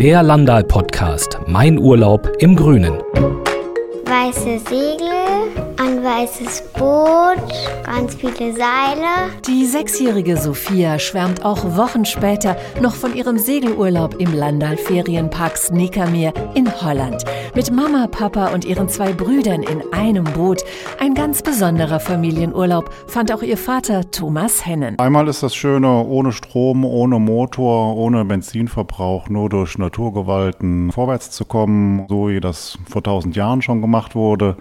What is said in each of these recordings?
Der Landal Podcast. Mein Urlaub im Grünen. Weiße Segel, weißes Boot, ganz viele Seile. Die sechsjährige Sophia schwärmt auch Wochen später noch von ihrem Segelurlaub im Landal Ferienpark Sneakermeer in Holland. Mit Mama, Papa und ihren zwei Brüdern in einem Boot. Ein ganz besonderer Familienurlaub, fand auch ihr Vater Thomas Hennen. Einmal ist das Schöne, ohne Strom, ohne Motor, ohne Benzinverbrauch, nur durch Naturgewalten vorwärts zu kommen, so wie das vor tausend Jahren schon gemacht wurde.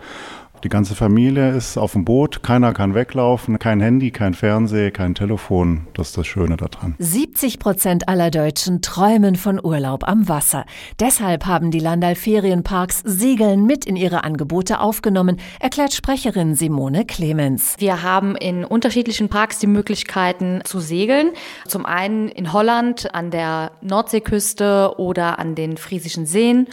Die ganze Familie ist auf dem Boot, keiner kann weglaufen, kein Handy, kein Fernseh, kein Telefon. Das ist das Schöne daran. 70 Prozent aller Deutschen träumen von Urlaub am Wasser. Deshalb haben die Landal Ferienparks Segeln mit in ihre Angebote aufgenommen, erklärt Sprecherin Simone Clemens. Wir haben in unterschiedlichen Parks die Möglichkeiten zu segeln. Zum einen in Holland an der Nordseeküste oder an den Friesischen Seen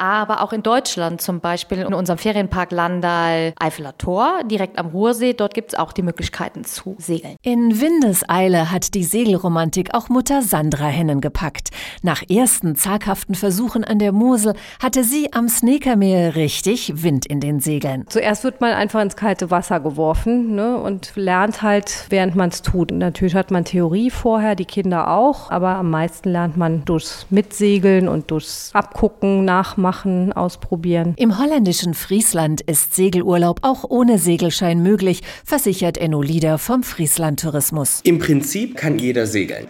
aber auch in Deutschland zum Beispiel in unserem Ferienpark Landal Eifeler Tor, direkt am Ruhrsee. Dort gibt es auch die Möglichkeiten zu segeln. In Windeseile hat die Segelromantik auch Mutter Sandra Hennen gepackt. Nach ersten zaghaften Versuchen an der Mosel hatte sie am Sneakermeer richtig Wind in den Segeln. Zuerst wird man einfach ins kalte Wasser geworfen ne, und lernt halt, während man es tut. Natürlich hat man Theorie vorher, die Kinder auch, aber am meisten lernt man durchs Mitsegeln und durchs Abgucken, Nachmachen machen, ausprobieren. Im holländischen Friesland ist Segelurlaub auch ohne Segelschein möglich, versichert Enno Lieder vom Friesland Tourismus. Im Prinzip kann jeder segeln.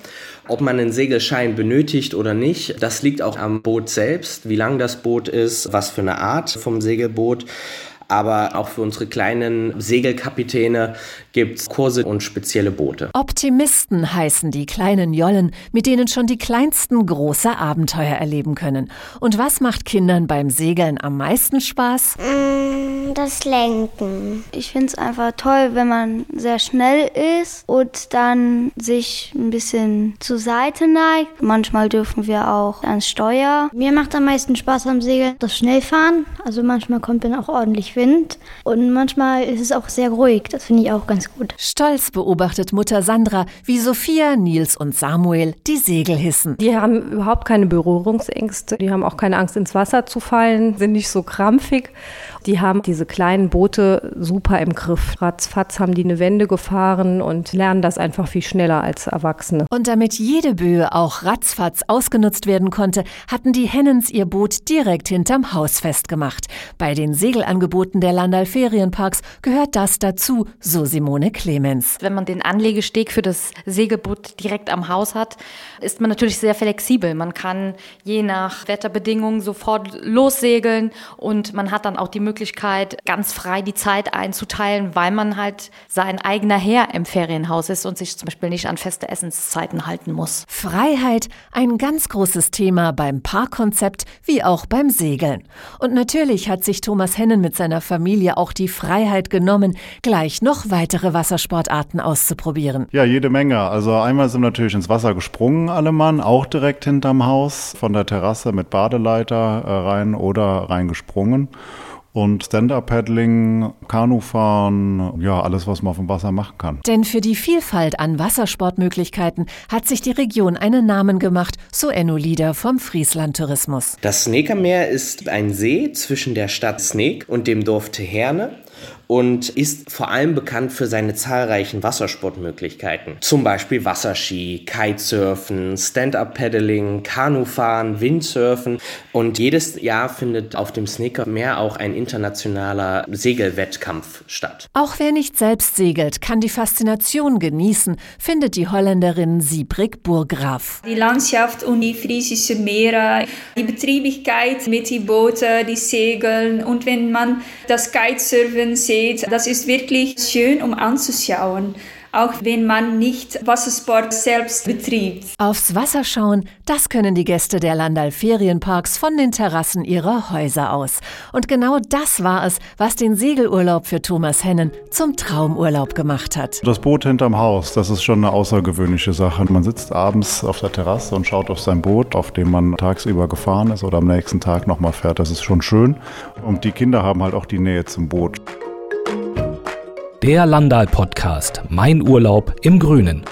Ob man einen Segelschein benötigt oder nicht, das liegt auch am Boot selbst, wie lang das Boot ist, was für eine Art vom Segelboot aber auch für unsere kleinen Segelkapitäne gibt es Kurse und spezielle Boote. Optimisten heißen die kleinen Jollen, mit denen schon die kleinsten große Abenteuer erleben können. Und was macht Kindern beim Segeln am meisten Spaß? Das Lenken. Ich finde es einfach toll, wenn man sehr schnell ist und dann sich ein bisschen zur Seite neigt. Manchmal dürfen wir auch ans Steuer. Mir macht am meisten Spaß am Segeln das Schnellfahren. Also manchmal kommt dann auch ordentlich Wind und manchmal ist es auch sehr ruhig. Das finde ich auch ganz gut. Stolz beobachtet Mutter Sandra, wie Sophia, Nils und Samuel die Segel hissen. Die haben überhaupt keine Berührungsängste. Die haben auch keine Angst, ins Wasser zu fallen, sind nicht so krampfig. Die haben diese kleinen Boote super im Griff. Ratzfatz haben die eine Wende gefahren und lernen das einfach viel schneller als Erwachsene. Und damit jede Böe auch ratzfatz ausgenutzt werden konnte, hatten die Hennens ihr Boot direkt hinterm Haus festgemacht. Bei den Segelangeboten der Landal Ferienparks gehört das dazu, so Simone Clemens. Wenn man den Anlegesteg für das Segelboot direkt am Haus hat, ist man natürlich sehr flexibel. Man kann je nach Wetterbedingungen sofort lossegeln und man hat dann auch die Möglichkeit, ganz frei die Zeit einzuteilen, weil man halt sein eigener Herr im Ferienhaus ist und sich zum Beispiel nicht an feste Essenszeiten halten muss. Freiheit, ein ganz großes Thema beim Parkkonzept wie auch beim Segeln. Und natürlich hat sich Thomas Hennen mit seiner Familie auch die Freiheit genommen, gleich noch weitere Wassersportarten auszuprobieren. Ja, jede Menge. Also einmal sind wir natürlich ins Wasser gesprungen, alle Mann, auch direkt hinterm Haus, von der Terrasse mit Badeleiter äh, rein oder reingesprungen. Und Stand-Up-Paddling, Kanufahren, ja, alles, was man auf dem Wasser machen kann. Denn für die Vielfalt an Wassersportmöglichkeiten hat sich die Region einen Namen gemacht, so Enno Lieder vom Friesland Tourismus. Das Sneekermeer ist ein See zwischen der Stadt Sneek und dem Dorf Teherne und ist vor allem bekannt für seine zahlreichen Wassersportmöglichkeiten. Zum Beispiel Wasserski, Kitesurfen, Stand-Up-Paddling, Kanufahren, Windsurfen. Und jedes Jahr findet auf dem Sneakermeer auch ein internationaler Segelwettkampf statt. Auch wer nicht selbst segelt, kann die Faszination genießen, findet die Holländerin Siebrig Burgraf. Die Landschaft und die friesische Meere, die Betriebigkeit mit den Booten, die Segeln und wenn man das Kitesurfen sieht, das ist wirklich schön, um anzuschauen auch wenn man nicht Wassersport selbst betreibt. Aufs Wasser schauen, das können die Gäste der Landal Ferienparks von den Terrassen ihrer Häuser aus. Und genau das war es, was den Segelurlaub für Thomas Hennen zum Traumurlaub gemacht hat. Das Boot hinterm Haus, das ist schon eine außergewöhnliche Sache. Man sitzt abends auf der Terrasse und schaut auf sein Boot, auf dem man tagsüber gefahren ist oder am nächsten Tag nochmal fährt. Das ist schon schön. Und die Kinder haben halt auch die Nähe zum Boot. Der Landal Podcast. Mein Urlaub im Grünen.